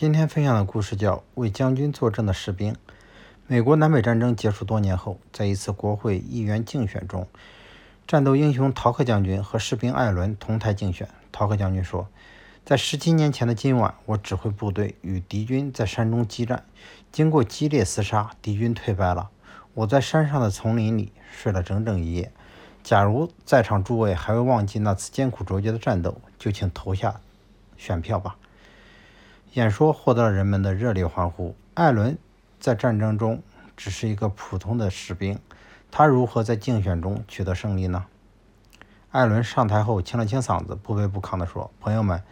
今天分享的故事叫《为将军作证的士兵》。美国南北战争结束多年后，在一次国会议员竞选中，战斗英雄陶克将军和士兵艾伦同台竞选。陶克将军说：“在十七年前的今晚，我指挥部队与敌军在山中激战，经过激烈厮杀，敌军退败了。我在山上的丛林里睡了整整一夜。假如在场诸位还未忘记那次艰苦卓绝的战斗，就请投下选票吧。”演说获得了人们的热烈欢呼。艾伦在战争中只是一个普通的士兵，他如何在竞选中取得胜利呢？艾伦上台后清了清嗓子，不卑不亢地说：“朋友们，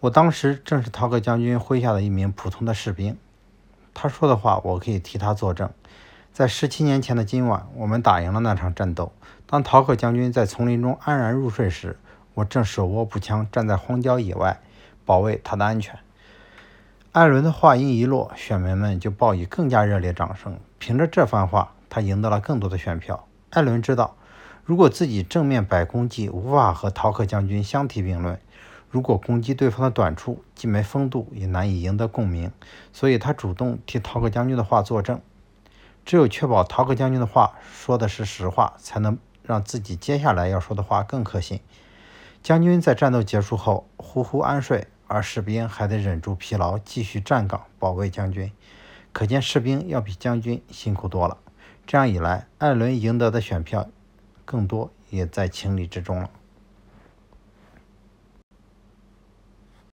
我当时正是陶克将军麾下的一名普通的士兵。他说的话，我可以替他作证。在十七年前的今晚，我们打赢了那场战斗。当陶克将军在丛林中安然入睡时，我正手握步枪，站在荒郊野外，保卫他的安全。”艾伦的话音一落，选民们就报以更加热烈掌声。凭着这番话，他赢得了更多的选票。艾伦知道，如果自己正面摆功绩，无法和陶克将军相提并论；如果攻击对方的短处，既没风度，也难以赢得共鸣。所以他主动替陶克将军的话作证。只有确保陶克将军的话说的是实话，才能让自己接下来要说的话更可信。将军在战斗结束后呼呼安睡。而士兵还得忍住疲劳，继续站岗保卫将军。可见士兵要比将军辛苦多了。这样一来，艾伦赢得的选票更多，也在情理之中了。